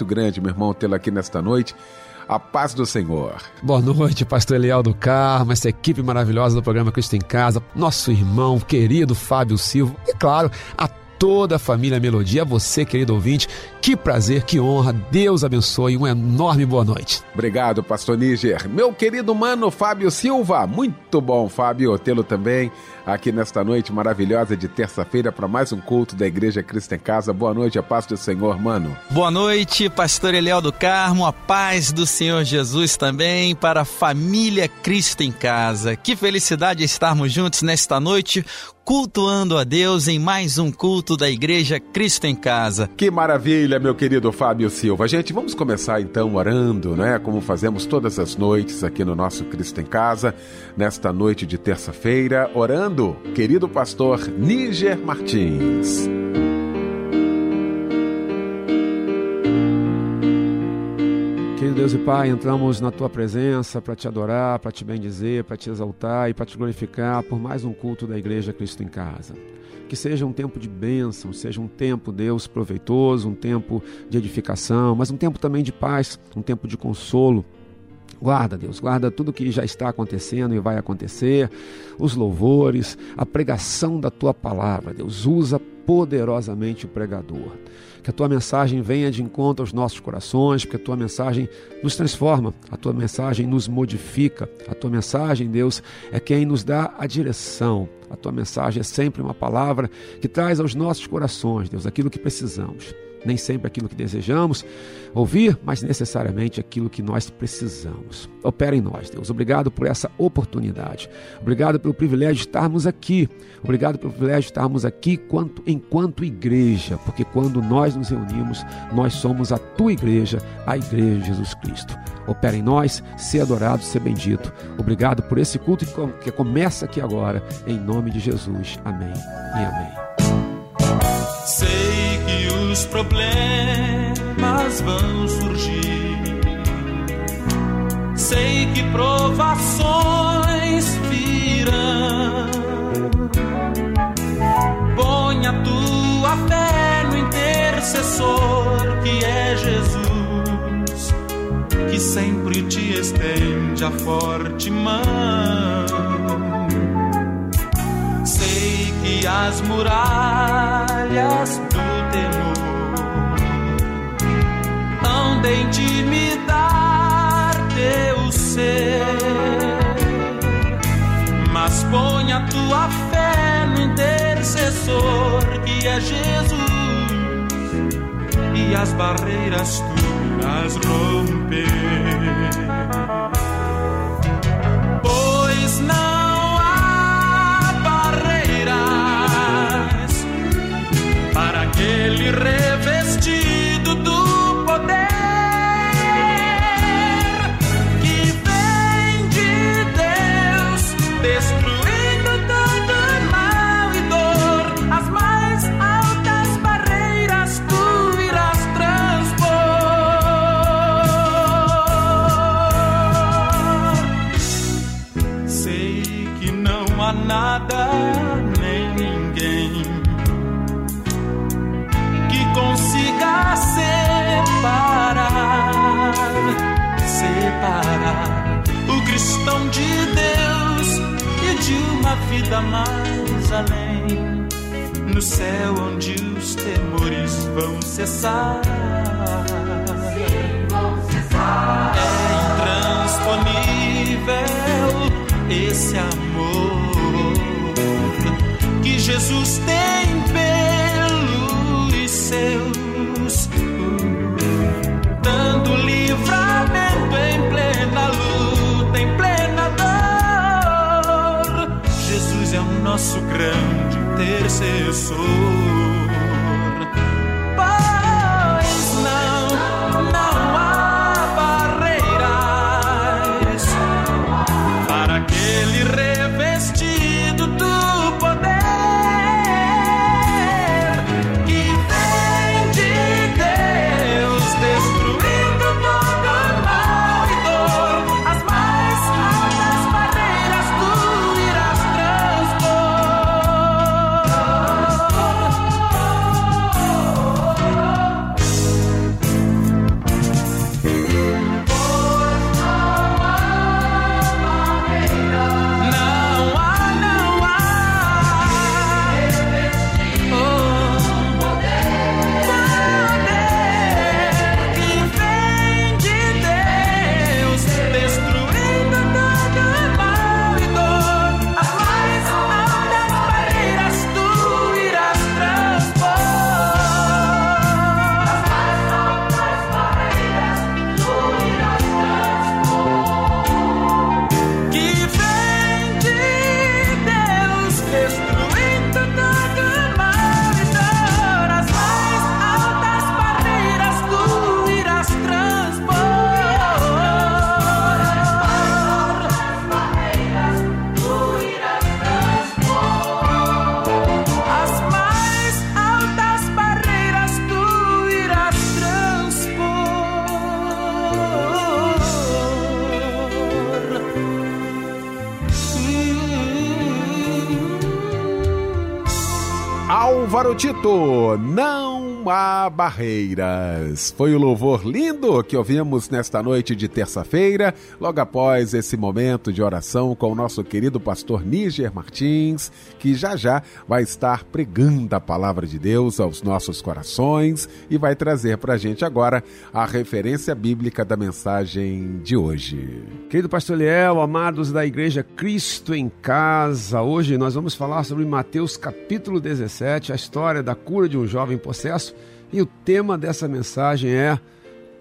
muito grande, meu irmão, tê-lo aqui nesta noite. A paz do Senhor. Boa noite, pastor Eliel do Carmo, essa equipe maravilhosa do programa Cristo em Casa, nosso irmão querido Fábio Silva e, claro, a toda a família Melodia, a você, querido ouvinte. Que prazer, que honra. Deus abençoe. Uma enorme boa noite. Obrigado, pastor Níger. Meu querido mano Fábio Silva. Muito bom, Fábio, tê-lo também aqui nesta noite maravilhosa de terça-feira para mais um culto da Igreja Cristo em Casa. Boa noite, a paz do Senhor, mano. Boa noite, pastor Eliel do Carmo, a paz do Senhor Jesus também para a família Cristo em Casa. Que felicidade estarmos juntos nesta noite cultuando a Deus em mais um culto da Igreja Cristo em Casa. Que maravilha, meu querido Fábio Silva. Gente, vamos começar então orando, né? Como fazemos todas as noites aqui no nosso Cristo em Casa, nesta noite de terça-feira, orando querido pastor Níger Martins. Deus e Pai, entramos na tua presença para te adorar, para te bendizer, para te exaltar e para te glorificar por mais um culto da Igreja Cristo em Casa. Que seja um tempo de bênção, seja um tempo, Deus, proveitoso, um tempo de edificação, mas um tempo também de paz, um tempo de consolo, Guarda, Deus, guarda tudo que já está acontecendo e vai acontecer, os louvores, a pregação da tua palavra, Deus, usa poderosamente o pregador. Que a tua mensagem venha de encontro aos nossos corações, porque a tua mensagem nos transforma, a tua mensagem nos modifica, a tua mensagem, Deus, é quem nos dá a direção. A tua mensagem é sempre uma palavra que traz aos nossos corações, Deus, aquilo que precisamos nem sempre aquilo que desejamos ouvir, mas necessariamente aquilo que nós precisamos. Opera em nós, Deus. Obrigado por essa oportunidade. Obrigado pelo privilégio de estarmos aqui. Obrigado pelo privilégio de estarmos aqui enquanto, enquanto igreja, porque quando nós nos reunimos, nós somos a tua igreja, a igreja de Jesus Cristo. Opera em nós, ser adorado, ser bendito. Obrigado por esse culto que começa aqui agora, em nome de Jesus. Amém e amém. Sei os problemas vão surgir. Sei que provações virão. Põe a tua fé no intercessor que é Jesus, que sempre te estende a forte mão. Que as muralhas do temor de intimidar teu ser. Mas põe a tua fé no intercessor que é Jesus, e as barreiras tu irás romper. Ele revestir. vida mais além, no céu onde os temores vão cessar. É intransponível esse amor que Jesus tem pelos seus nosso grande intercessor. Álvaro Tito, não há barreiras. Foi o louvor lindo que ouvimos nesta noite de terça-feira, logo após esse momento de oração com o nosso querido pastor Níger Martins, que já já vai estar pregando a palavra de Deus aos nossos corações e vai trazer para a gente agora a referência bíblica da mensagem de hoje. Querido pastor Liel, amados da Igreja Cristo em Casa, hoje nós vamos falar sobre Mateus capítulo 17, a história da cura de um jovem possesso. E o tema dessa mensagem é: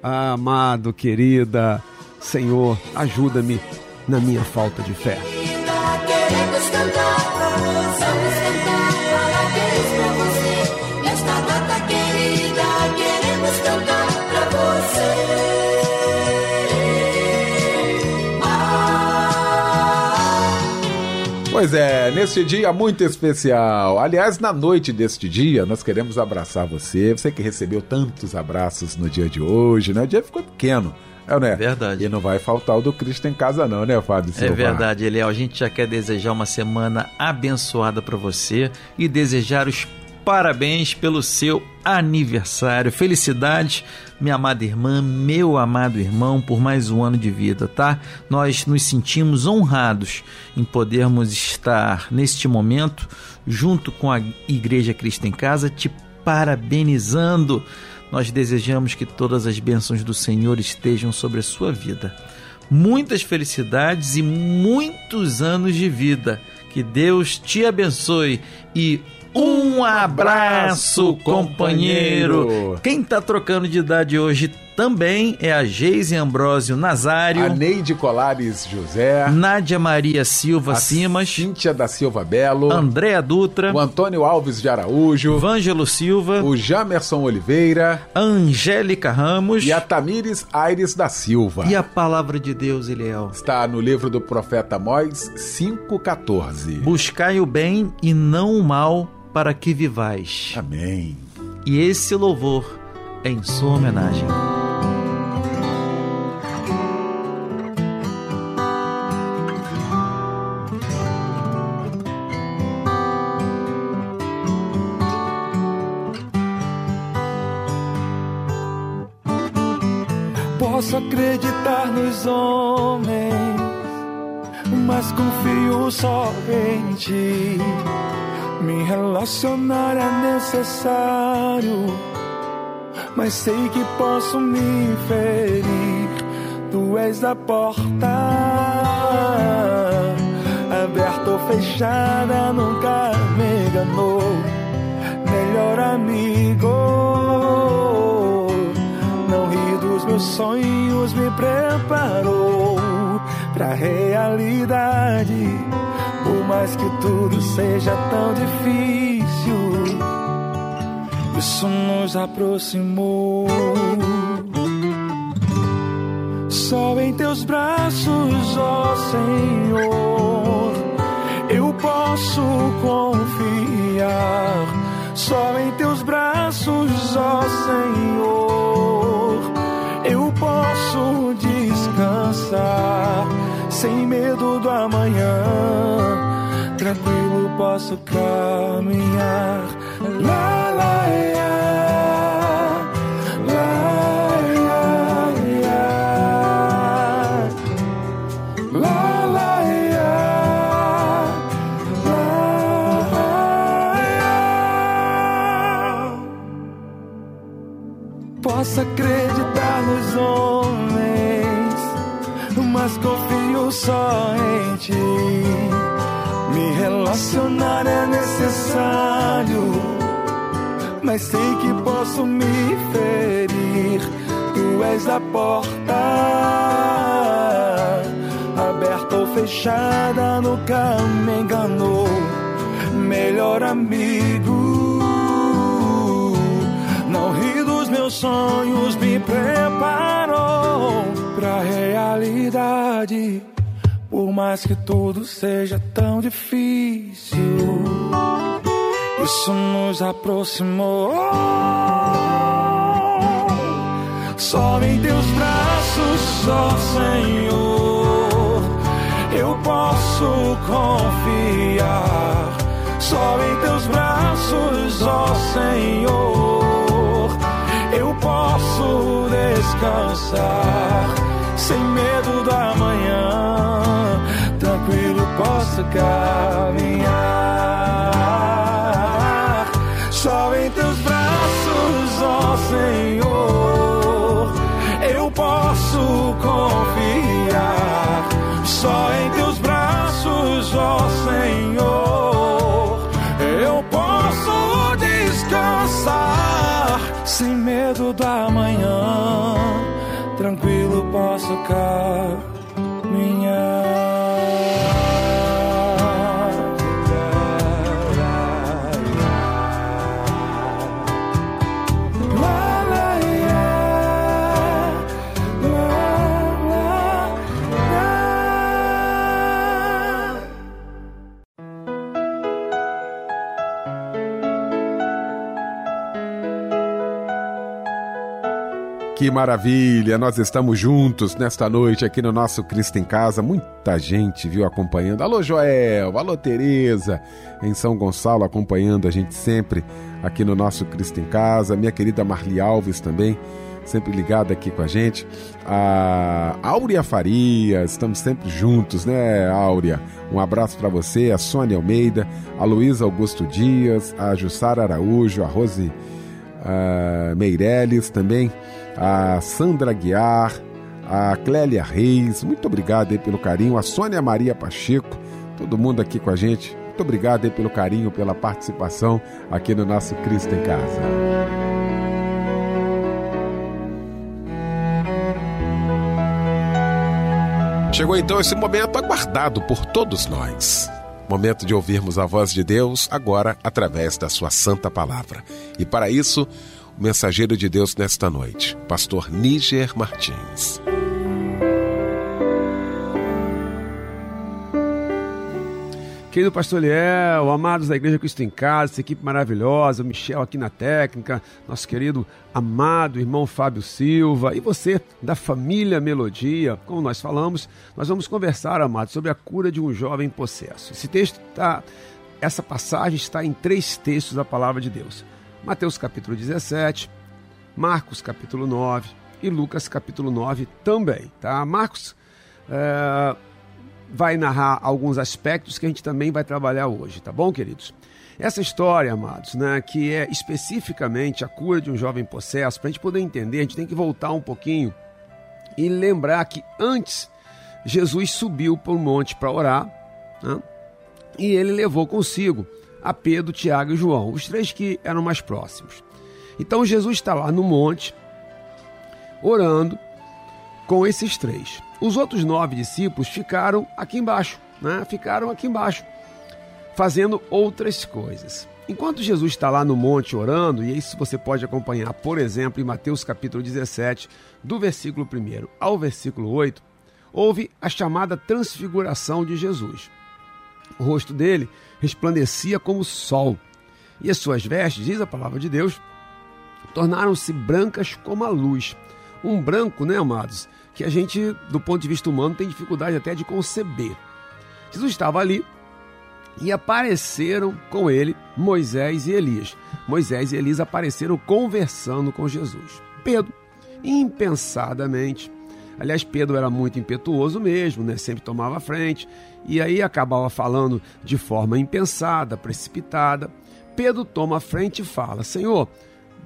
Amado, querida, Senhor, ajuda-me na minha falta de fé. Pois é, neste dia muito especial. Aliás, na noite deste dia, nós queremos abraçar você. Você que recebeu tantos abraços no dia de hoje, né? O dia ficou pequeno. É, né? Verdade. E não vai faltar o do Cristo em casa, não, né, Fábio Silva? É verdade, Eliel. A gente já quer desejar uma semana abençoada para você e desejar os parabéns pelo seu aniversário. Felicidades, minha amada irmã, meu amado irmão, por mais um ano de vida, tá? Nós nos sentimos honrados em podermos estar neste momento junto com a Igreja Cristo em Casa, te parabenizando. Nós desejamos que todas as bênçãos do Senhor estejam sobre a sua vida. Muitas felicidades e muitos anos de vida. Que Deus te abençoe e um abraço, companheiro. Quem tá trocando de idade hoje também é a Geise Ambrósio Nazário. A Neide Colares José. Nádia Maria Silva a Simas. Cíntia da Silva Belo. Andréa Dutra. O Antônio Alves de Araújo. Vângelo Silva. O Jamerson Oliveira. Angélica Ramos. E a Tamires Aires da Silva. E a palavra de Deus, Eliel? Está no livro do profeta Amós 5,14. Buscai o bem e não o mal para que vivais. Amém. E esse louvor é em sua homenagem. Posso acreditar nos homens, mas confio só em ti me relacionar é necessário, mas sei que posso me ferir. Tu és a porta, aberta ou fechada nunca me enganou. Melhor amigo, não ri dos meus sonhos, me preparou pra realidade. Mais que tudo seja tão difícil, isso nos aproximou. Só em teus braços, ó Senhor, eu posso confiar. Só em teus braços, ó Senhor, eu posso descansar. Sem medo do amanhã, tranquilo posso caminhar. Lá, lá, posso acreditar nos homens, mas confio só em ti. Relacionar é necessário, mas sei que posso me ferir. Tu és a porta, aberta ou fechada, nunca me enganou. Melhor amigo meus sonhos me preparou pra realidade. Por mais que tudo seja tão difícil, isso nos aproximou. Só em teus braços, ó Senhor, eu posso confiar. Só em teus braços, ó Senhor. Eu posso descansar. Sem medo da manhã, posso caminhar. Só em teus braços, ó Senhor, eu posso confiar. Só em teus braços, ó Senhor, eu posso descansar sem medo da manhã, tranquilo posso caminhar. Maravilha! Nós estamos juntos nesta noite aqui no nosso Cristo em Casa. Muita gente viu acompanhando. Alô, Joel! Alô, Tereza! Em São Gonçalo acompanhando a gente sempre aqui no nosso Cristo em Casa. Minha querida Marli Alves também, sempre ligada aqui com a gente. A Áurea Farias, estamos sempre juntos, né, Áurea? Um abraço para você, a Sônia Almeida, a Luísa Augusto Dias, a Jussara Araújo, a Rose uh, Meirelles também a Sandra Guiar, a Clélia Reis, muito obrigado aí pelo carinho, a Sônia Maria Pacheco, todo mundo aqui com a gente, muito obrigado aí pelo carinho, pela participação aqui no nosso Cristo em Casa. Chegou então esse momento aguardado por todos nós. Momento de ouvirmos a voz de Deus agora através da sua santa palavra. E para isso, mensageiro de Deus nesta noite, pastor Níger Martins. Querido pastor Liel, amados da Igreja Cristo em Casa, essa equipe maravilhosa, Michel aqui na técnica, nosso querido amado irmão Fábio Silva e você da família Melodia, como nós falamos, nós vamos conversar, amados, sobre a cura de um jovem possesso. Esse texto está, essa passagem está em três textos da palavra de Deus. Mateus capítulo 17, Marcos capítulo 9 e Lucas capítulo 9 também. Tá? Marcos é, vai narrar alguns aspectos que a gente também vai trabalhar hoje, tá bom, queridos? Essa história, amados, né, que é especificamente a cura de um jovem possesso, para a gente poder entender, a gente tem que voltar um pouquinho e lembrar que antes Jesus subiu para o monte para orar, né? e ele levou consigo a Pedro, Tiago e João, os três que eram mais próximos. Então Jesus está lá no monte, orando com esses três. Os outros nove discípulos ficaram aqui embaixo, né? Ficaram aqui embaixo, fazendo outras coisas. Enquanto Jesus está lá no monte orando, e isso você pode acompanhar, por exemplo, em Mateus capítulo 17, do versículo 1 ao versículo 8, houve a chamada transfiguração de Jesus. O rosto dele resplandecia como o sol, e as suas vestes, diz a palavra de Deus, tornaram-se brancas como a luz. Um branco, né, amados, que a gente, do ponto de vista humano, tem dificuldade até de conceber. Jesus estava ali e apareceram com ele Moisés e Elias. Moisés e Elias apareceram conversando com Jesus. Pedro, impensadamente, aliás, Pedro era muito impetuoso mesmo, né? sempre tomava a frente, e aí acabava falando de forma impensada, precipitada. Pedro toma a frente e fala: Senhor,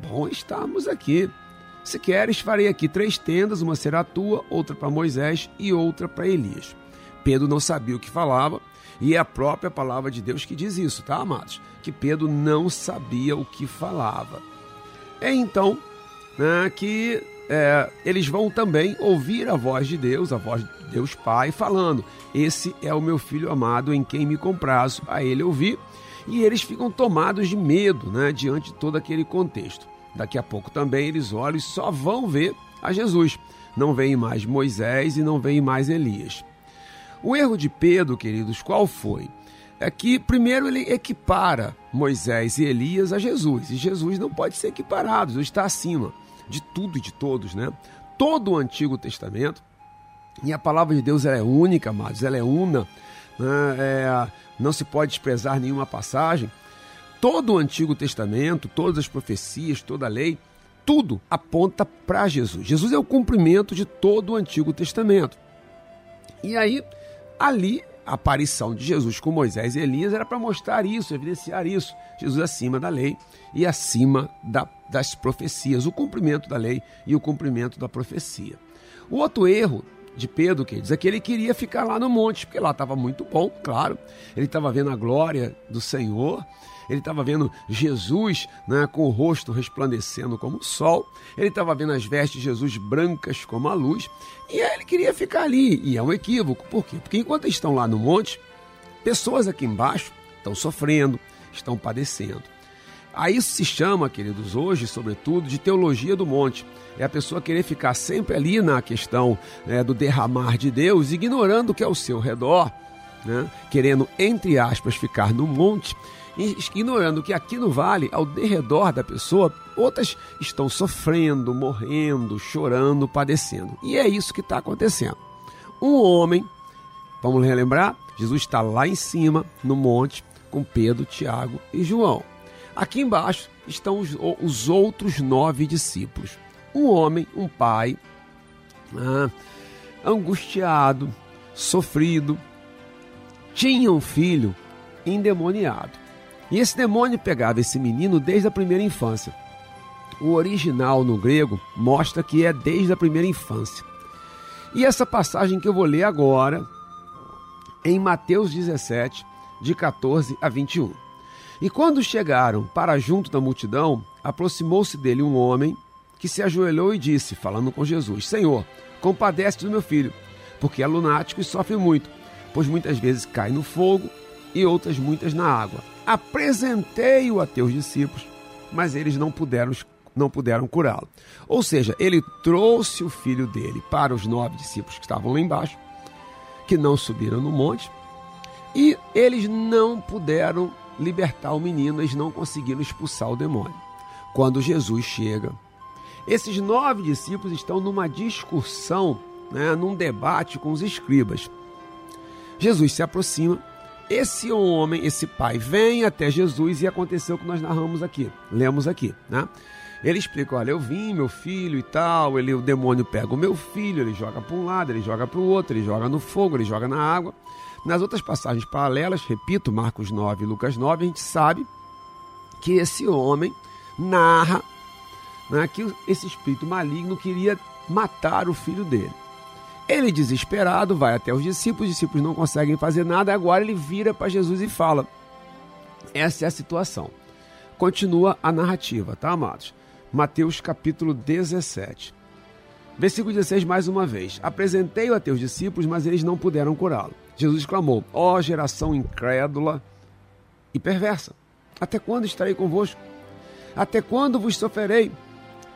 bom estarmos aqui. Se queres, farei aqui três tendas: uma será tua, outra para Moisés e outra para Elias. Pedro não sabia o que falava, e é a própria palavra de Deus que diz isso, tá, amados? Que Pedro não sabia o que falava. É então né, que é, eles vão também ouvir a voz de Deus, a voz de Deus Pai, falando: Esse é o meu filho amado em quem me comprazo a ele ouvir. E eles ficam tomados de medo né, diante de todo aquele contexto. Daqui a pouco também eles olham e só vão ver a Jesus. Não veem mais Moisés e não veem mais Elias. O erro de Pedro, queridos, qual foi? É que, primeiro, ele equipara Moisés e Elias a Jesus. E Jesus não pode ser equiparado, Jesus está acima de tudo e de todos, né? Todo o Antigo Testamento, e a palavra de Deus ela é única, amados, ela é una, né? é, não se pode desprezar nenhuma passagem. Todo o Antigo Testamento, todas as profecias, toda a lei, tudo aponta para Jesus. Jesus é o cumprimento de todo o Antigo Testamento. E aí, ali, a aparição de Jesus com Moisés e Elias era para mostrar isso, evidenciar isso. Jesus acima da lei e acima da, das profecias, o cumprimento da lei e o cumprimento da profecia. O outro erro de Pedro, que é que ele queria ficar lá no monte, porque lá estava muito bom, claro. Ele estava vendo a glória do Senhor, ele estava vendo Jesus né, com o rosto resplandecendo como o sol, ele estava vendo as vestes de Jesus brancas como a luz, e ele queria ficar ali. E é um equívoco, por quê? Porque enquanto estão lá no monte, pessoas aqui embaixo estão sofrendo, estão padecendo. A isso se chama, queridos, hoje, sobretudo, de teologia do monte. É a pessoa querer ficar sempre ali na questão né, do derramar de Deus, ignorando o que é ao seu redor, né, querendo, entre aspas, ficar no monte, ignorando que aqui no vale, ao derredor da pessoa, outras estão sofrendo, morrendo, chorando, padecendo. E é isso que está acontecendo. Um homem, vamos relembrar, Jesus está lá em cima, no monte, com Pedro, Tiago e João. Aqui embaixo estão os, os outros nove discípulos. Um homem, um pai, ah, angustiado, sofrido, tinha um filho endemoniado. E esse demônio pegava esse menino desde a primeira infância. O original no grego mostra que é desde a primeira infância. E essa passagem que eu vou ler agora, em Mateus 17, de 14 a 21. E quando chegaram para junto da multidão, aproximou-se dele um homem que se ajoelhou e disse, falando com Jesus: Senhor, compadece do meu filho, porque é lunático e sofre muito, pois muitas vezes cai no fogo e outras muitas na água. Apresentei-o a teus discípulos, mas eles não puderam não puderam curá-lo. Ou seja, ele trouxe o filho dele para os nove discípulos que estavam lá embaixo, que não subiram no monte, e eles não puderam libertar o menino, eles não conseguiram expulsar o demônio. Quando Jesus chega, esses nove discípulos estão numa discussão, né, num debate com os escribas. Jesus se aproxima, esse homem, esse pai, vem até Jesus e aconteceu o que nós narramos aqui, lemos aqui, né? Ele explica: olha, eu vim, meu filho e tal. Ele, o demônio pega o meu filho, ele joga para um lado, ele joga para o outro, ele joga no fogo, ele joga na água. Nas outras passagens paralelas, repito, Marcos 9 e Lucas 9, a gente sabe que esse homem narra né, que esse espírito maligno queria matar o filho dele. Ele, desesperado, vai até os discípulos, os discípulos não conseguem fazer nada, agora ele vira para Jesus e fala: Essa é a situação. Continua a narrativa, tá, amados? Mateus capítulo 17. Versículo 16, mais uma vez. Apresentei-o a teus discípulos, mas eles não puderam curá-lo. Jesus clamou: Ó oh, geração incrédula e perversa, até quando estarei convosco? Até quando vos sofrerei?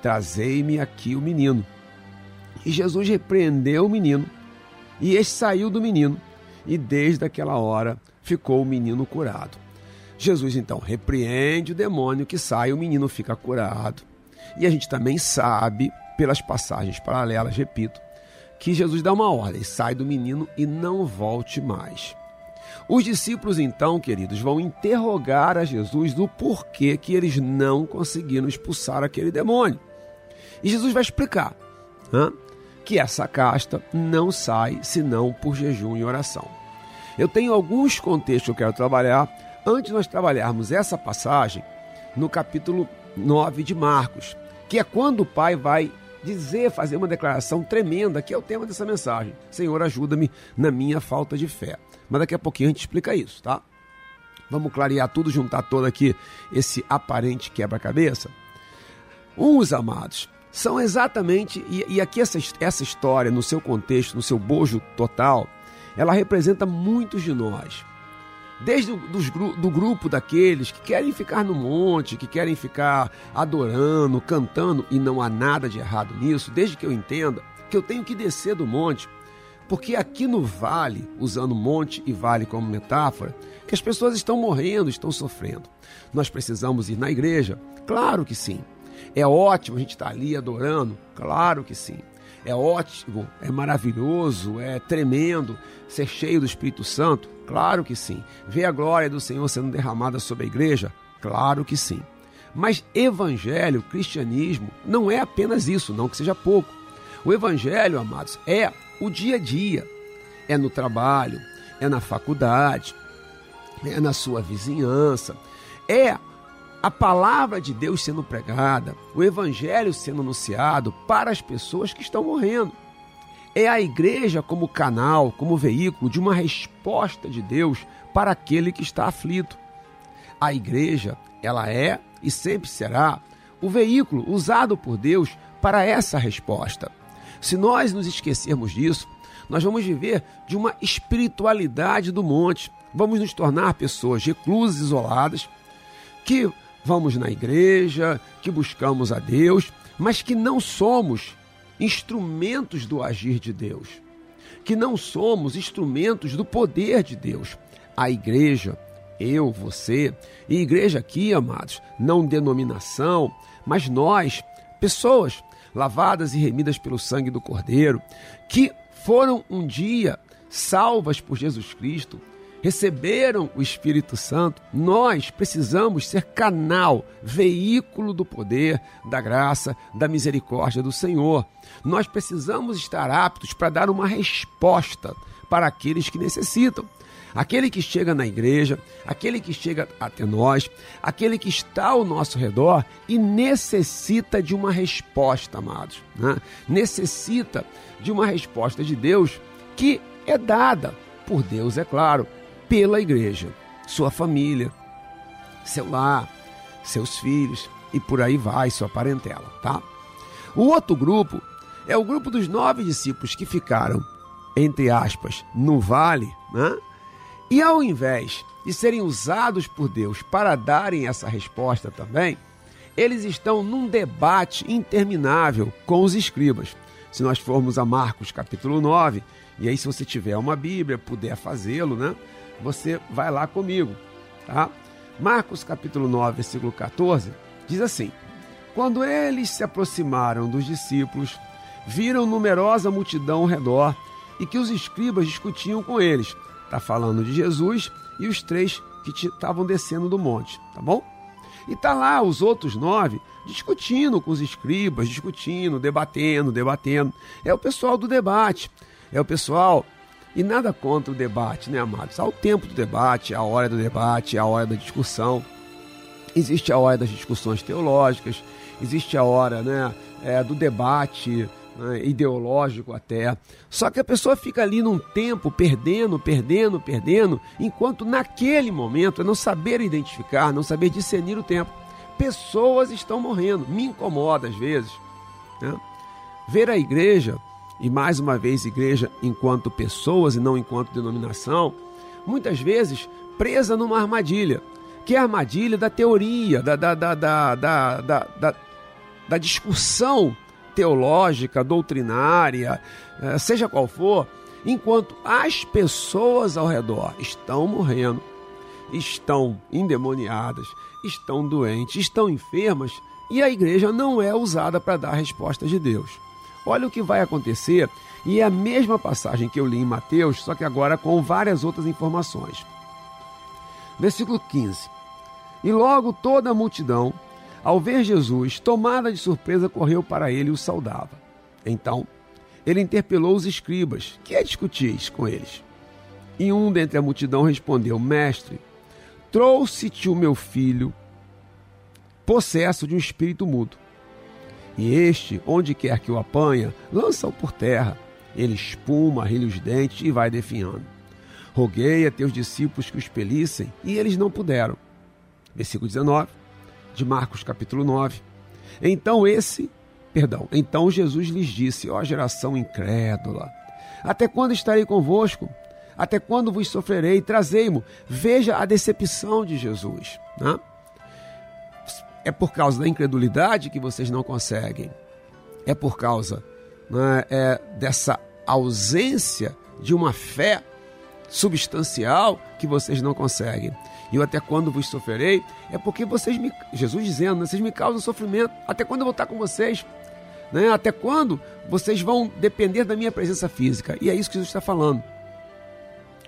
Trazei-me aqui o menino. E Jesus repreendeu o menino, e este saiu do menino, e desde aquela hora ficou o menino curado. Jesus então repreende o demônio que sai, o menino fica curado. E a gente também sabe, pelas passagens paralelas, repito, que Jesus dá uma ordem: sai do menino e não volte mais. Os discípulos, então, queridos, vão interrogar a Jesus do porquê que eles não conseguiram expulsar aquele demônio. E Jesus vai explicar hein, que essa casta não sai senão por jejum e oração. Eu tenho alguns contextos que eu quero trabalhar antes de nós trabalharmos essa passagem no capítulo 9 de Marcos, que é quando o pai vai dizer, fazer uma declaração tremenda, que é o tema dessa mensagem. Senhor, ajuda-me na minha falta de fé. Mas daqui a pouquinho a gente explica isso, tá? Vamos clarear tudo, juntar todo aqui esse aparente quebra-cabeça? Uns amados são exatamente, e, e aqui essa, essa história, no seu contexto, no seu bojo total, ela representa muitos de nós. Desde o do, grupo daqueles que querem ficar no monte, que querem ficar adorando, cantando, e não há nada de errado nisso, desde que eu entenda que eu tenho que descer do monte, porque aqui no vale, usando monte e vale como metáfora, que as pessoas estão morrendo, estão sofrendo. Nós precisamos ir na igreja? Claro que sim. É ótimo a gente estar ali adorando? Claro que sim. É ótimo, é maravilhoso, é tremendo ser cheio do Espírito Santo? Claro que sim. Ver a glória do Senhor sendo derramada sobre a igreja? Claro que sim. Mas evangelho, cristianismo, não é apenas isso, não que seja pouco. O evangelho, amados, é o dia a dia. É no trabalho, é na faculdade, é na sua vizinhança, é a palavra de Deus sendo pregada, o evangelho sendo anunciado para as pessoas que estão morrendo. É a igreja como canal, como veículo de uma resposta de Deus para aquele que está aflito. A igreja, ela é e sempre será o veículo usado por Deus para essa resposta. Se nós nos esquecermos disso, nós vamos viver de uma espiritualidade do monte. Vamos nos tornar pessoas reclusas, isoladas, que vamos na igreja, que buscamos a Deus, mas que não somos instrumentos do agir de Deus, que não somos instrumentos do poder de Deus. A igreja, eu, você, e igreja aqui, amados, não denominação, mas nós, pessoas lavadas e remidas pelo sangue do Cordeiro, que foram um dia salvas por Jesus Cristo, receberam o Espírito Santo, nós precisamos ser canal, veículo do poder, da graça, da misericórdia do Senhor. Nós precisamos estar aptos para dar uma resposta para aqueles que necessitam. Aquele que chega na igreja, aquele que chega até nós, aquele que está ao nosso redor e necessita de uma resposta, amados. Né? Necessita de uma resposta de Deus que é dada por Deus, é claro, pela igreja, sua família, seu lar, seus filhos e por aí vai, sua parentela, tá? O outro grupo é o grupo dos nove discípulos que ficaram, entre aspas, no vale, né? E ao invés de serem usados por Deus para darem essa resposta também, eles estão num debate interminável com os escribas. Se nós formos a Marcos capítulo 9, e aí se você tiver uma Bíblia, puder fazê-lo, né? Você vai lá comigo, tá? Marcos capítulo 9, versículo 14, diz assim: Quando eles se aproximaram dos discípulos, viram numerosa multidão ao redor e que os escribas discutiam com eles. Está falando de Jesus e os três que estavam descendo do monte, tá bom? E tá lá os outros nove discutindo com os escribas, discutindo, debatendo, debatendo. É o pessoal do debate. É o pessoal e nada contra o debate, né, amados? Há o tempo do debate, a hora do debate, a hora da discussão. Existe a hora das discussões teológicas, existe a hora né, é, do debate né, ideológico até. Só que a pessoa fica ali num tempo perdendo, perdendo, perdendo, enquanto naquele momento é não saber identificar, não saber discernir o tempo. Pessoas estão morrendo, me incomoda às vezes. Né? Ver a igreja, e mais uma vez igreja enquanto pessoas e não enquanto denominação, muitas vezes presa numa armadilha, que é a armadilha da teoria, da, da, da, da, da, da, da discussão teológica, doutrinária, eh, seja qual for, enquanto as pessoas ao redor estão morrendo, estão endemoniadas, estão doentes, estão enfermas e a igreja não é usada para dar a resposta de Deus. Olha o que vai acontecer, e é a mesma passagem que eu li em Mateus, só que agora com várias outras informações. Versículo 15: E logo toda a multidão ao ver Jesus, tomada de surpresa, correu para ele e o saudava. Então, ele interpelou os escribas: Que é discutis com eles? E um dentre a multidão respondeu: Mestre, trouxe-te o meu filho, possesso de um espírito mudo. E este, onde quer que o apanha, lança-o por terra. Ele espuma, rilha os dentes e vai definhando. Roguei a teus discípulos que o expelissem, e eles não puderam. Versículo 19 de Marcos capítulo 9. Então esse, perdão, então Jesus lhes disse: ó geração incrédula, até quando estarei convosco? Até quando vos sofrerei? Trazei-mo. Veja a decepção de Jesus. Né? É por causa da incredulidade que vocês não conseguem. É por causa né, é, dessa ausência de uma fé substancial que vocês não conseguem. E eu até quando vos sofrerei, é porque vocês me. Jesus dizendo, né, vocês me causam sofrimento. Até quando eu vou estar com vocês? Né? Até quando vocês vão depender da minha presença física? E é isso que Jesus está falando.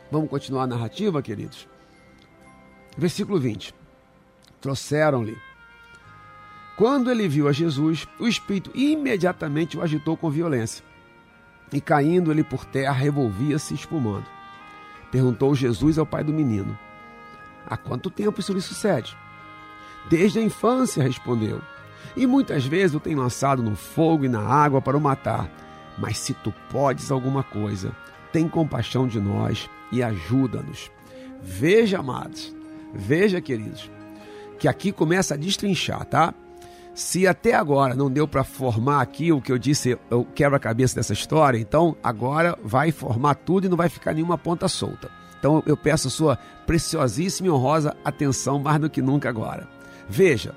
Vamos continuar a narrativa, queridos? Versículo 20. Trouxeram-lhe. Quando ele viu a Jesus, o Espírito imediatamente o agitou com violência. E caindo ele por terra, revolvia-se espumando. Perguntou Jesus ao pai do menino: Há quanto tempo isso lhe sucede? Desde a infância, respondeu. E muitas vezes o tenho lançado no fogo e na água para o matar. Mas se tu podes alguma coisa, tem compaixão de nós e ajuda-nos. Veja, amados, veja, queridos, que aqui começa a destrinchar, tá? Se até agora não deu para formar aqui o que eu disse, eu quebra-cabeça dessa história, então agora vai formar tudo e não vai ficar nenhuma ponta solta. Então eu peço sua preciosíssima e honrosa atenção mais do que nunca agora. Veja,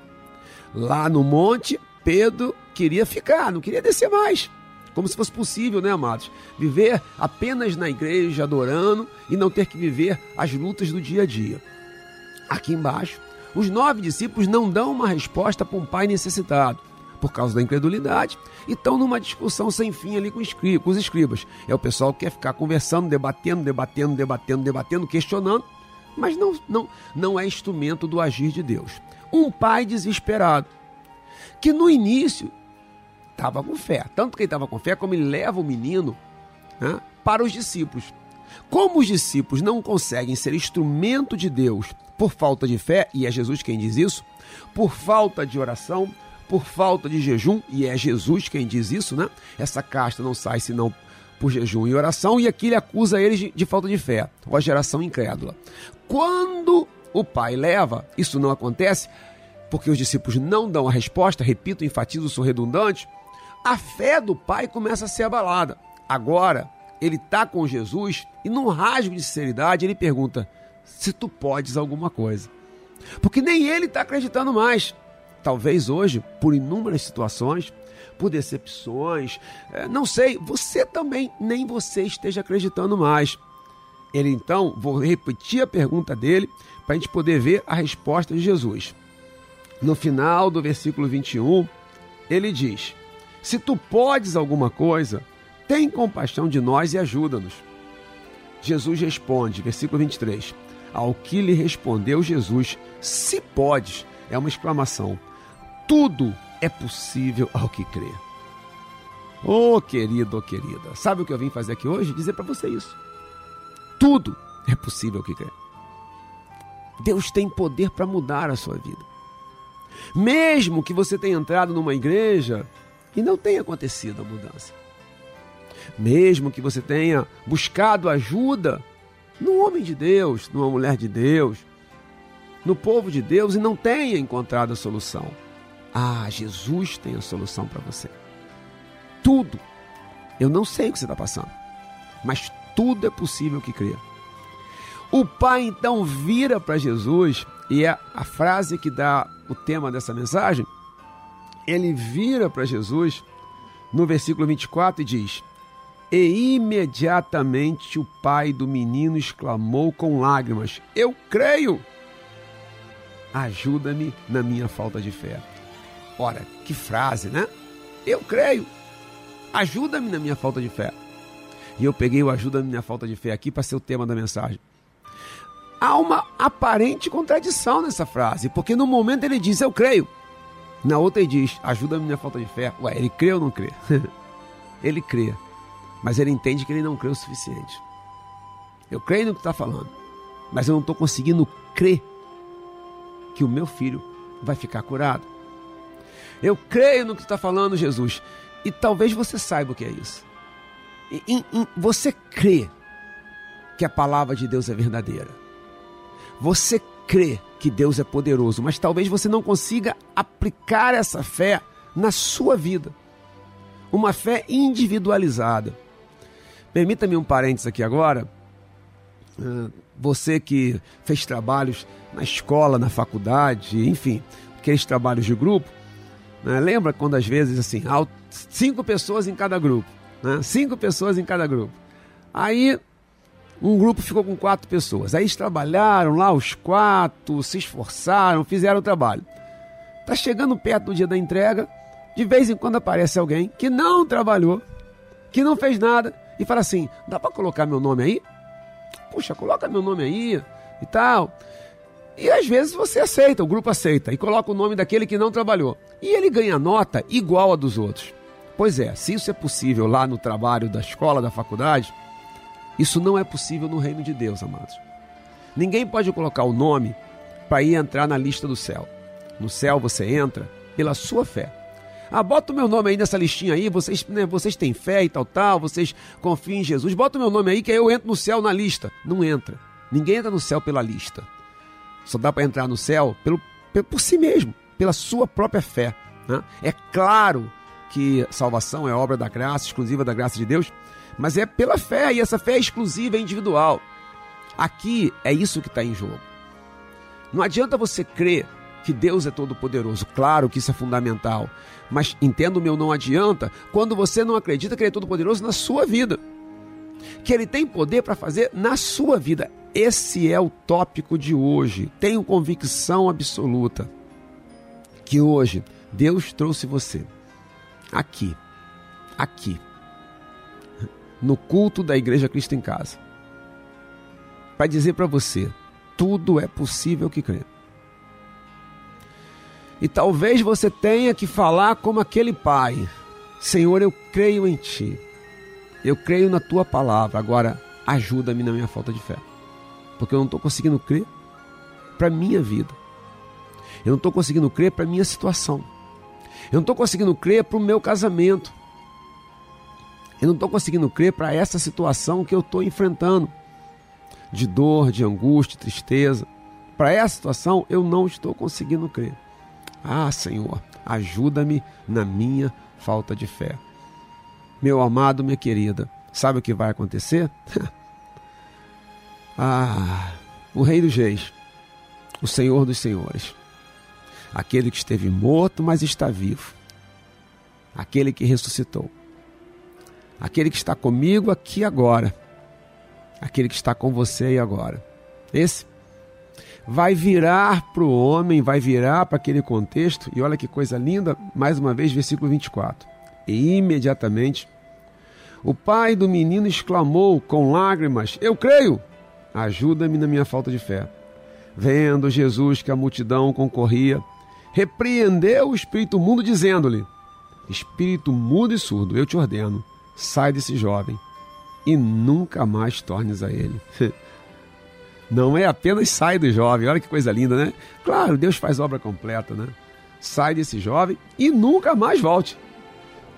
lá no monte, Pedro queria ficar, não queria descer mais. Como se fosse possível, né, amados? Viver apenas na igreja, adorando e não ter que viver as lutas do dia a dia. Aqui embaixo, os nove discípulos não dão uma resposta para um pai necessitado por causa da incredulidade, e estão numa discussão sem fim ali com os escribas. É o pessoal que quer ficar conversando, debatendo, debatendo, debatendo, debatendo, questionando, mas não, não, não é instrumento do agir de Deus. Um pai desesperado, que no início estava com fé, tanto que ele estava com fé, como ele leva o menino né, para os discípulos. Como os discípulos não conseguem ser instrumento de Deus por falta de fé, e é Jesus quem diz isso, por falta de oração, por falta de jejum, e é Jesus quem diz isso, né? Essa casta não sai senão por jejum e oração, e aqui ele acusa eles de, falta de fé, ou a geração incrédula. Quando o pai leva, isso não acontece, porque os discípulos não dão a resposta, repito, enfatizo, sou redundante, a fé do pai começa a ser abalada. Agora, ele está com Jesus e num rasgo de sinceridade ele pergunta se tu podes alguma coisa. Porque nem ele está acreditando mais. Talvez hoje, por inúmeras situações, por decepções, é, não sei, você também, nem você esteja acreditando mais. Ele então, vou repetir a pergunta dele para a gente poder ver a resposta de Jesus. No final do versículo 21, ele diz: Se tu podes alguma coisa, tem compaixão de nós e ajuda-nos. Jesus responde, versículo 23. Ao que lhe respondeu Jesus: Se podes, é uma exclamação tudo é possível ao que crê. Ô oh, querido, oh, querida, sabe o que eu vim fazer aqui hoje? Dizer para você isso. Tudo é possível ao que crê. Deus tem poder para mudar a sua vida. Mesmo que você tenha entrado numa igreja e não tem acontecido a mudança. Mesmo que você tenha buscado ajuda no homem de Deus, numa mulher de Deus, no povo de Deus e não tenha encontrado a solução. Ah, Jesus tem a solução para você. Tudo. Eu não sei o que você está passando, mas tudo é possível que crer. O pai então vira para Jesus, e é a frase que dá o tema dessa mensagem. Ele vira para Jesus no versículo 24 e diz: E imediatamente o pai do menino exclamou com lágrimas: Eu creio! Ajuda-me na minha falta de fé. Ora, que frase, né? Eu creio. Ajuda-me na minha falta de fé. E eu peguei o ajuda-me na minha falta de fé aqui para ser o tema da mensagem. Há uma aparente contradição nessa frase, porque no momento ele diz eu creio. Na outra ele diz ajuda-me na minha falta de fé. Ué, ele crê ou não crê? ele crê, mas ele entende que ele não crê o suficiente. Eu creio no que está falando, mas eu não estou conseguindo crer que o meu filho vai ficar curado. Eu creio no que está falando, Jesus. E talvez você saiba o que é isso. E, e, você crê que a palavra de Deus é verdadeira. Você crê que Deus é poderoso, mas talvez você não consiga aplicar essa fé na sua vida. Uma fé individualizada. Permita-me um parênteses aqui agora. Ah, você que fez trabalhos na escola, na faculdade, enfim, aqueles trabalhos de grupo, né? lembra quando às vezes assim, cinco pessoas em cada grupo, né? cinco pessoas em cada grupo. Aí um grupo ficou com quatro pessoas. Aí eles trabalharam lá, os quatro, se esforçaram, fizeram o trabalho. Tá chegando perto do dia da entrega, de vez em quando aparece alguém que não trabalhou, que não fez nada, e fala assim: dá para colocar meu nome aí? Puxa, coloca meu nome aí e tal. E às vezes você aceita, o grupo aceita, e coloca o nome daquele que não trabalhou. E ele ganha nota igual a dos outros. Pois é, se isso é possível lá no trabalho da escola, da faculdade, isso não é possível no reino de Deus, amados. Ninguém pode colocar o nome para ir entrar na lista do céu. No céu você entra pela sua fé. Ah, bota o meu nome aí nessa listinha aí, vocês, né, vocês têm fé e tal, tal, vocês confiam em Jesus. Bota o meu nome aí que aí eu entro no céu na lista. Não entra. Ninguém entra no céu pela lista. Só dá para entrar no céu pelo, por si mesmo, pela sua própria fé. Né? É claro que salvação é obra da graça, exclusiva da graça de Deus, mas é pela fé, e essa fé é exclusiva, é individual. Aqui é isso que está em jogo. Não adianta você crer que Deus é todo-poderoso. Claro que isso é fundamental. Mas entenda o meu não adianta quando você não acredita que Ele é todo-poderoso na sua vida. Que Ele tem poder para fazer na sua vida. Esse é o tópico de hoje. Tenho convicção absoluta que hoje Deus trouxe você aqui, aqui, no culto da Igreja Cristo em Casa, para dizer para você: tudo é possível que crê. E talvez você tenha que falar como aquele pai: Senhor, eu creio em ti. Eu creio na tua palavra. Agora, ajuda-me na minha falta de fé. Porque eu não estou conseguindo crer para a minha vida. Eu não estou conseguindo crer para a minha situação. Eu não estou conseguindo crer para o meu casamento. Eu não estou conseguindo crer para essa situação que eu estou enfrentando de dor, de angústia, tristeza. Para essa situação eu não estou conseguindo crer. Ah, Senhor, ajuda-me na minha falta de fé. Meu amado, minha querida, sabe o que vai acontecer? ah, o Rei dos Reis, o Senhor dos Senhores, aquele que esteve morto, mas está vivo, aquele que ressuscitou, aquele que está comigo aqui agora, aquele que está com você e agora. Esse vai virar para o homem, vai virar para aquele contexto, e olha que coisa linda, mais uma vez, versículo 24. E imediatamente o pai do menino exclamou com lágrimas: Eu creio, ajuda-me na minha falta de fé. Vendo Jesus que a multidão concorria, repreendeu o espírito mudo, dizendo-lhe: Espírito mudo e surdo, eu te ordeno, sai desse jovem e nunca mais tornes a ele. Não é apenas sai do jovem, olha que coisa linda, né? Claro, Deus faz obra completa, né? Sai desse jovem e nunca mais volte.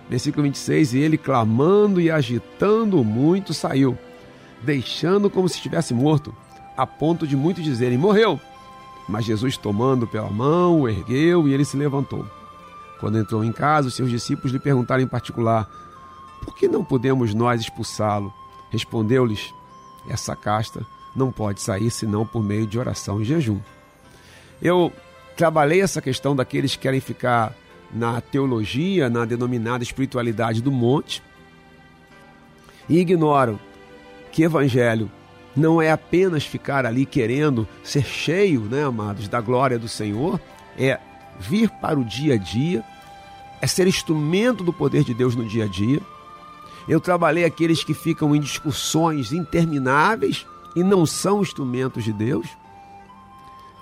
Versículo 26: E ele, clamando e agitando muito, saiu, deixando como se estivesse morto, a ponto de muitos dizerem: Morreu. Mas Jesus, tomando pela mão, o ergueu e ele se levantou. Quando entrou em casa, os seus discípulos lhe perguntaram em particular: Por que não podemos nós expulsá-lo? Respondeu-lhes: Essa casta não pode sair senão por meio de oração e jejum. Eu trabalhei essa questão daqueles que querem ficar na teologia, na denominada espiritualidade do monte, e ignoram que evangelho não é apenas ficar ali querendo ser cheio, né, amados, da glória do Senhor, é vir para o dia a dia, é ser instrumento do poder de Deus no dia a dia. Eu trabalhei aqueles que ficam em discussões intermináveis e não são instrumentos de Deus.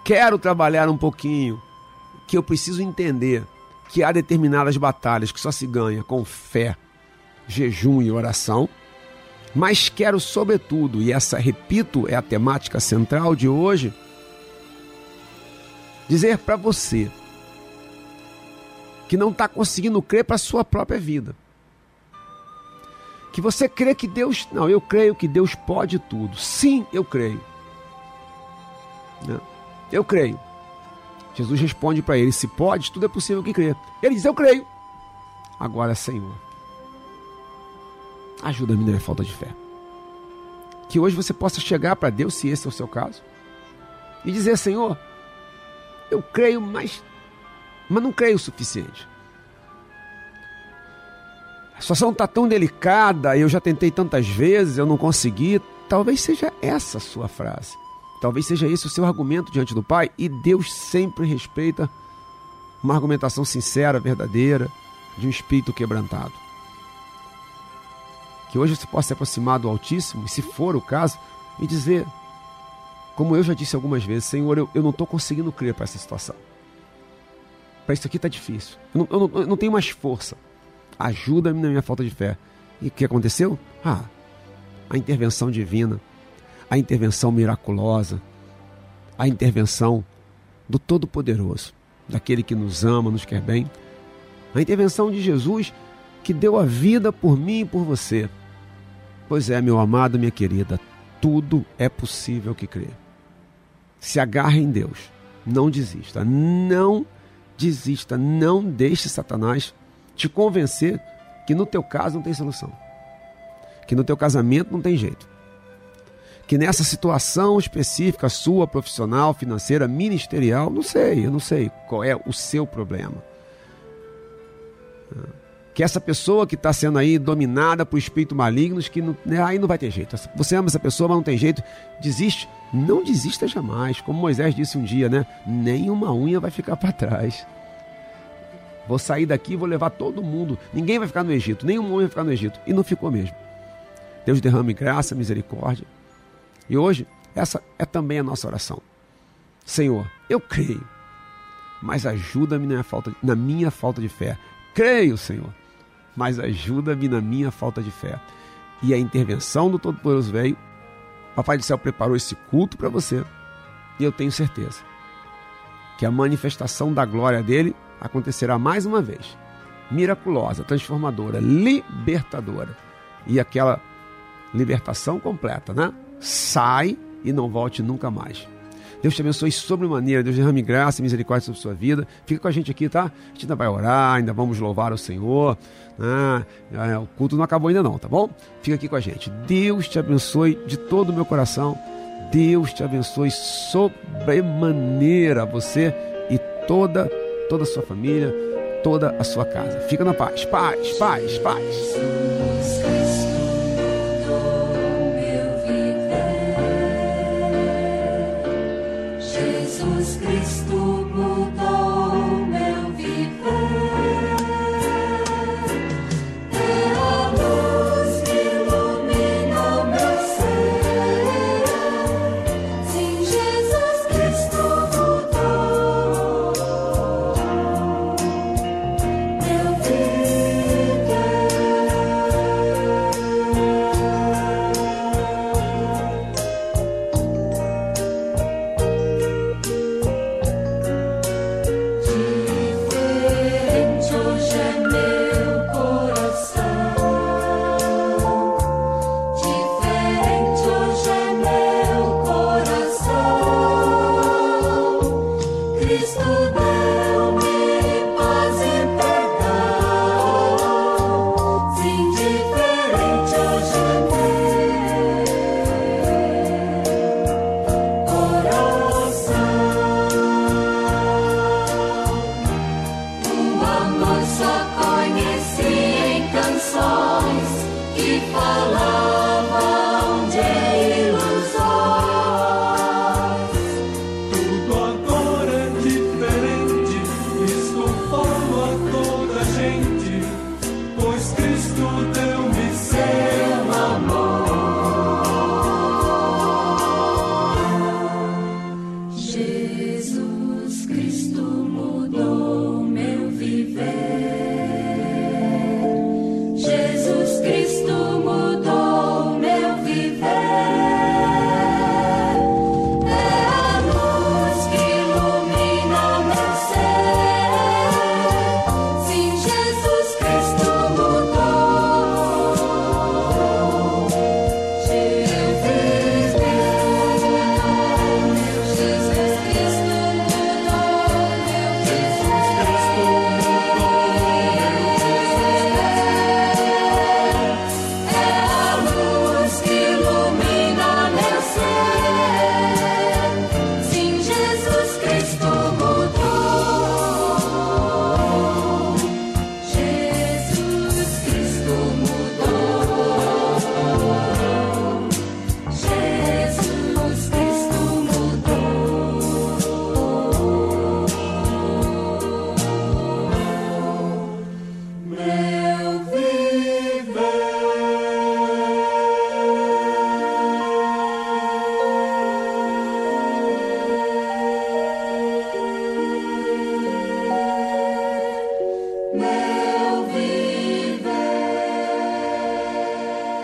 Quero trabalhar um pouquinho que eu preciso entender que há determinadas batalhas que só se ganha com fé, jejum e oração. Mas quero, sobretudo, e essa, repito, é a temática central de hoje, dizer para você que não está conseguindo crer para a sua própria vida. Que você crê que Deus. Não, eu creio que Deus pode tudo. Sim, eu creio. Eu creio. Jesus responde para ele: Se pode, tudo é possível que crê. Ele diz: Eu creio. Agora, Senhor, ajuda-me na minha falta de fé. Que hoje você possa chegar para Deus, se esse é o seu caso, e dizer: Senhor, eu creio, mas, mas não creio o suficiente. Situação está tão delicada, eu já tentei tantas vezes, eu não consegui. Talvez seja essa a sua frase. Talvez seja esse o seu argumento diante do Pai, e Deus sempre respeita uma argumentação sincera, verdadeira, de um espírito quebrantado. Que hoje você possa se aproximar do Altíssimo, e se for o caso, e dizer, como eu já disse algumas vezes, Senhor, eu, eu não estou conseguindo crer para essa situação. Para isso aqui está difícil. Eu não, eu, não, eu não tenho mais força. Ajuda-me na minha falta de fé. E o que aconteceu? Ah, a intervenção divina a intervenção miraculosa, a intervenção do Todo-Poderoso, daquele que nos ama, nos quer bem, a intervenção de Jesus que deu a vida por mim e por você. Pois é, meu amado, minha querida, tudo é possível que crê. Se agarre em Deus, não desista, não desista, não deixe Satanás te convencer que no teu caso não tem solução, que no teu casamento não tem jeito, que nessa situação específica sua, profissional, financeira, ministerial, não sei, eu não sei qual é o seu problema. Que essa pessoa que está sendo aí dominada por espíritos malignos, que não, né, aí não vai ter jeito. Você ama essa pessoa, mas não tem jeito, desiste. Não desista jamais. Como Moisés disse um dia, né? Nem uma unha vai ficar para trás. Vou sair daqui e vou levar todo mundo. Ninguém vai ficar no Egito, nenhum homem vai ficar no Egito. E não ficou mesmo. Deus derrame graça, misericórdia e hoje, essa é também a nossa oração. Senhor, eu creio, mas ajuda-me na, na minha falta de fé. Creio, Senhor, mas ajuda-me na minha falta de fé. E a intervenção do Todo-Poderoso veio. Papai do céu preparou esse culto para você. E eu tenho certeza que a manifestação da glória dele acontecerá mais uma vez. Miraculosa, transformadora, libertadora. E aquela libertação completa, né? sai e não volte nunca mais. Deus te abençoe sobremaneira, Deus derrame graça e misericórdia sobre a sua vida. Fica com a gente aqui, tá? A gente ainda vai orar, ainda vamos louvar o Senhor. É, o culto não acabou ainda não, tá bom? Fica aqui com a gente. Deus te abençoe de todo o meu coração. Deus te abençoe sobremaneira você e toda toda a sua família, toda a sua casa. Fica na paz. Paz, paz, paz.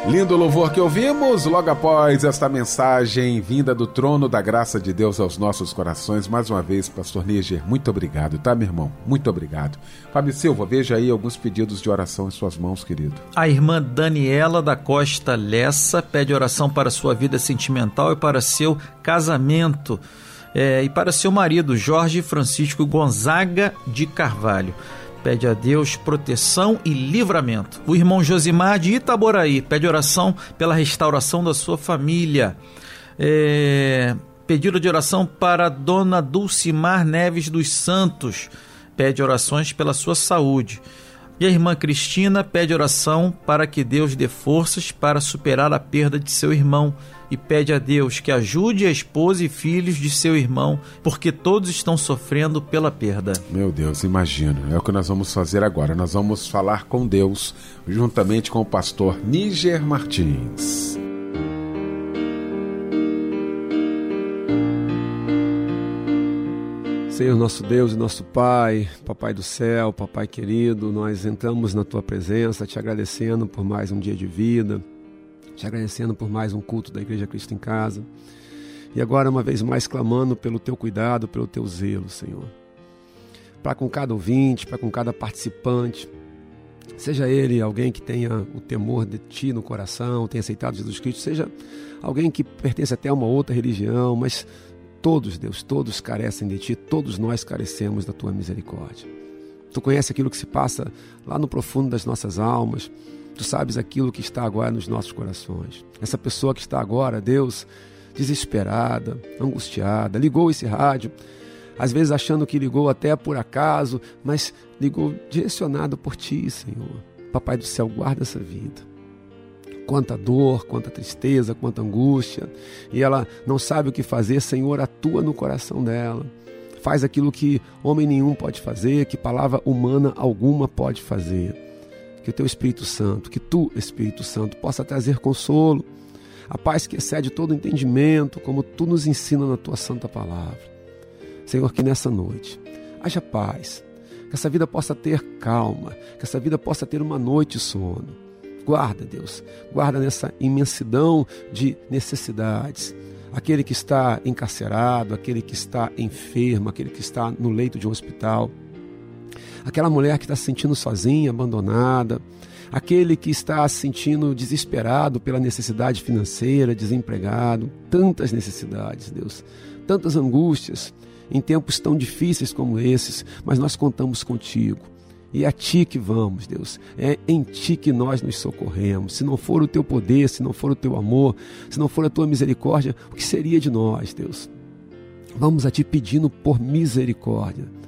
Lindo louvor que ouvimos logo após esta mensagem vinda do trono da graça de Deus aos nossos corações. Mais uma vez, Pastor Níger, muito obrigado, tá, meu irmão? Muito obrigado. Fábio Silva, veja aí alguns pedidos de oração em suas mãos, querido. A irmã Daniela da Costa Lessa pede oração para sua vida sentimental e para seu casamento. É, e para seu marido, Jorge Francisco Gonzaga de Carvalho pede a Deus proteção e livramento. O irmão Josimar de Itaboraí pede oração pela restauração da sua família. É, pedido de oração para Dona Dulcimar Neves dos Santos, pede orações pela sua saúde. E a irmã Cristina pede oração para que Deus dê forças para superar a perda de seu irmão e pede a Deus que ajude a esposa e filhos de seu irmão, porque todos estão sofrendo pela perda. Meu Deus, imagino. É o que nós vamos fazer agora. Nós vamos falar com Deus, juntamente com o pastor Níger Martins. Senhor nosso Deus e nosso Pai, Papai do céu, Papai querido, nós entramos na tua presença te agradecendo por mais um dia de vida, te agradecendo por mais um culto da Igreja Cristo em Casa. E agora, uma vez mais, clamando pelo teu cuidado, pelo teu zelo, Senhor. Para com cada ouvinte, para com cada participante, seja ele alguém que tenha o temor de ti no coração, tenha aceitado Jesus Cristo, seja alguém que pertence até a uma outra religião, mas todos, Deus, todos carecem de ti, todos nós carecemos da tua misericórdia. Tu conhece aquilo que se passa lá no profundo das nossas almas, Tu sabes aquilo que está agora nos nossos corações. Essa pessoa que está agora, Deus, desesperada, angustiada, ligou esse rádio, às vezes achando que ligou até por acaso, mas ligou direcionado por Ti, Senhor. Papai do céu, guarda essa vida. Quanta dor, quanta tristeza, quanta angústia, e ela não sabe o que fazer, Senhor, atua no coração dela. Faz aquilo que homem nenhum pode fazer, que palavra humana alguma pode fazer que o teu Espírito Santo, que tu, Espírito Santo, possa trazer consolo, a paz que excede todo entendimento, como tu nos ensina na tua santa palavra. Senhor, que nessa noite haja paz, que essa vida possa ter calma, que essa vida possa ter uma noite de sono. Guarda, Deus, guarda nessa imensidão de necessidades. Aquele que está encarcerado, aquele que está enfermo, aquele que está no leito de um hospital aquela mulher que está se sentindo sozinha, abandonada, aquele que está se sentindo desesperado pela necessidade financeira, desempregado, tantas necessidades, Deus, tantas angústias em tempos tão difíceis como esses, mas nós contamos contigo. E é a ti que vamos, Deus. É em ti que nós nos socorremos. Se não for o teu poder, se não for o teu amor, se não for a tua misericórdia, o que seria de nós, Deus? Vamos a ti pedindo por misericórdia.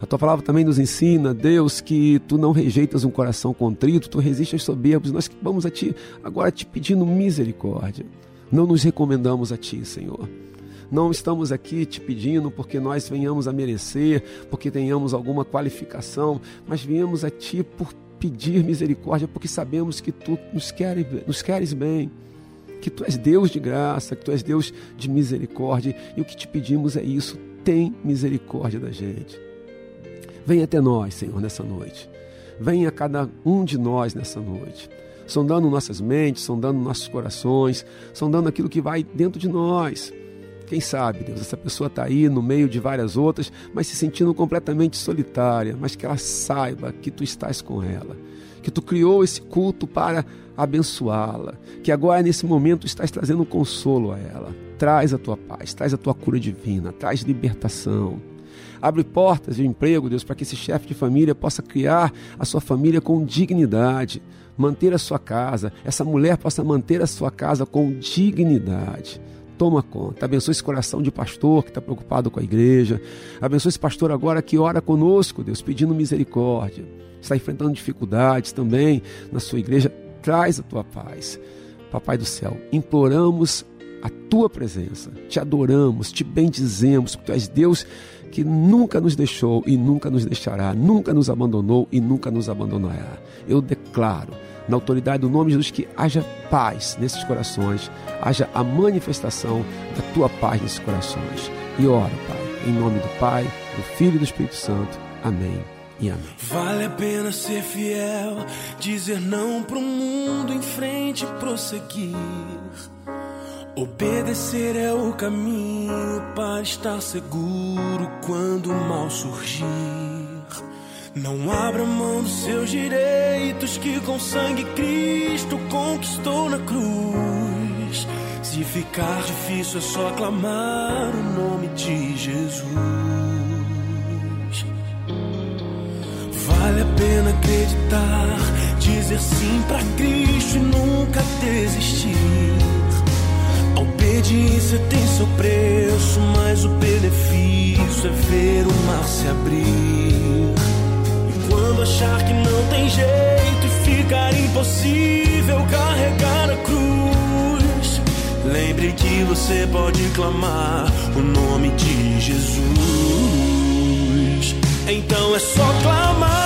A tua palavra também nos ensina, Deus, que tu não rejeitas um coração contrito, tu resistes aos soberbos. Nós vamos a ti agora te pedindo misericórdia. Não nos recomendamos a ti, Senhor. Não estamos aqui te pedindo porque nós venhamos a merecer, porque tenhamos alguma qualificação, mas viemos a ti por pedir misericórdia, porque sabemos que tu nos queres, nos queres bem que tu és Deus de graça, que tu és Deus de misericórdia, e o que te pedimos é isso: tem misericórdia da gente. Venha até nós, Senhor, nessa noite. Venha a cada um de nós nessa noite. Sondando nossas mentes, sondando nossos corações, sondando aquilo que vai dentro de nós. Quem sabe, Deus, essa pessoa está aí no meio de várias outras, mas se sentindo completamente solitária, mas que ela saiba que tu estás com ela, que tu criou esse culto para abençoá-la, que agora nesse momento estás trazendo consolo a ela. Traz a tua paz, traz a tua cura divina, traz libertação. Abre portas de emprego, Deus, para que esse chefe de família possa criar a sua família com dignidade, manter a sua casa, essa mulher possa manter a sua casa com dignidade. Toma conta. Abençoe esse coração de pastor que está preocupado com a igreja. Abençoe esse pastor agora que ora conosco, Deus, pedindo misericórdia. Está enfrentando dificuldades também na sua igreja. Traz a tua paz. Papai do céu, imploramos a tua presença, te adoramos, te bendizemos, porque tu és Deus que nunca nos deixou e nunca nos deixará, nunca nos abandonou e nunca nos abandonará. Eu declaro, na autoridade do nome de Jesus, que haja paz nesses corações, haja a manifestação da tua paz nesses corações. E ora, Pai, em nome do Pai, do Filho e do Espírito Santo. Amém. E amém. Vale a pena ser fiel, dizer não para o mundo em frente prosseguir. Obedecer é o caminho para estar seguro quando o mal surgir. Não abra mão dos seus direitos que com sangue Cristo conquistou na cruz. Se ficar difícil é só clamar o nome de Jesus. Vale a pena acreditar, dizer sim para Cristo e nunca desistir. Obediência tem seu preço, mas o benefício é ver o mar se abrir. E quando achar que não tem jeito e ficar impossível carregar a cruz, lembre que você pode clamar o nome de Jesus. Então é só clamar,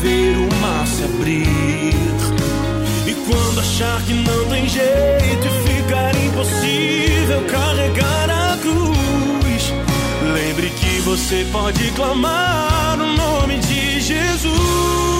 ver o mar se abrir. E quando achar que não tem jeito e ficar impossível carregar a cruz, lembre que você pode clamar o nome de Jesus.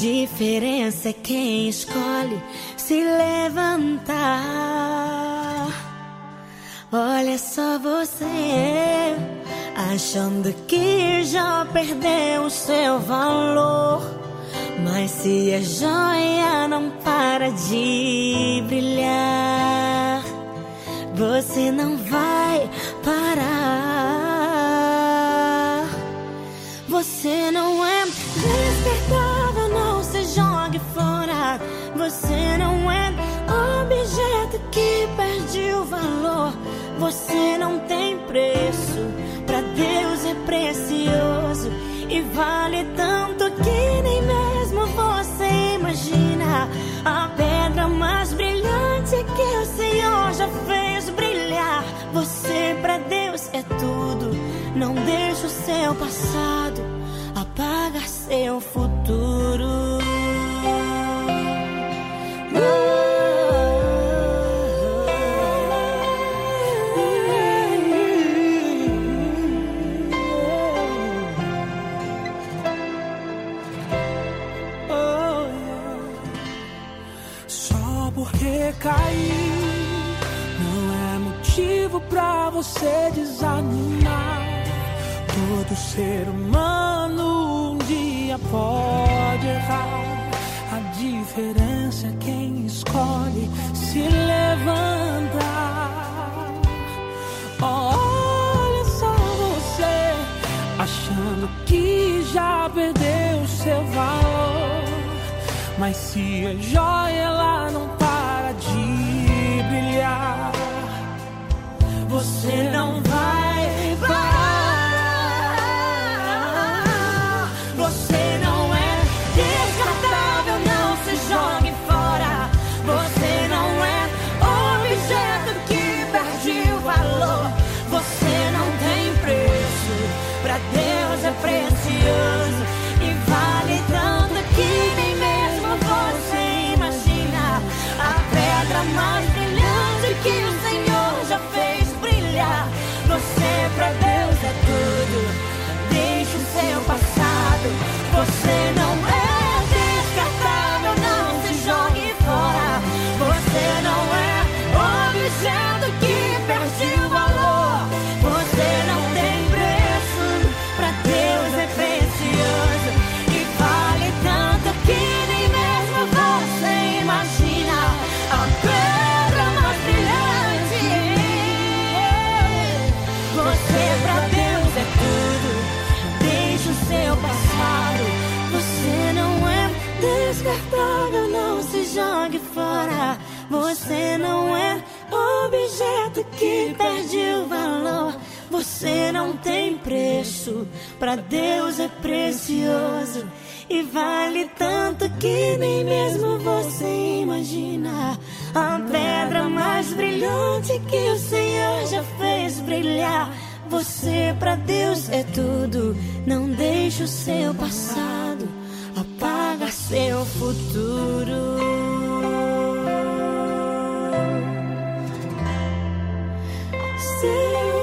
Diferença é quem escolhe se levantar. Olha só você, achando que já perdeu o seu valor. Mas se a joia não para de brilhar, você não vai parar. Você não é Você não tem preço, para Deus é precioso e vale tanto que nem mesmo você imagina. A pedra mais brilhante que o Senhor já fez brilhar. Você para Deus é tudo. Não deixe o seu passado apagar seu futuro. Caí não é motivo pra você desanimar. Todo ser humano um dia pode errar. A diferença é quem escolhe se levantar. Olha só você achando que já perdeu seu valor. Mas se a joia ela não você não vai isso. Pra Deus é precioso e vale tanto que nem mesmo você imagina. A pedra mais brilhante que o Senhor já fez brilhar. Você pra Deus é tudo. Não deixe o seu passado apagar seu futuro. Seu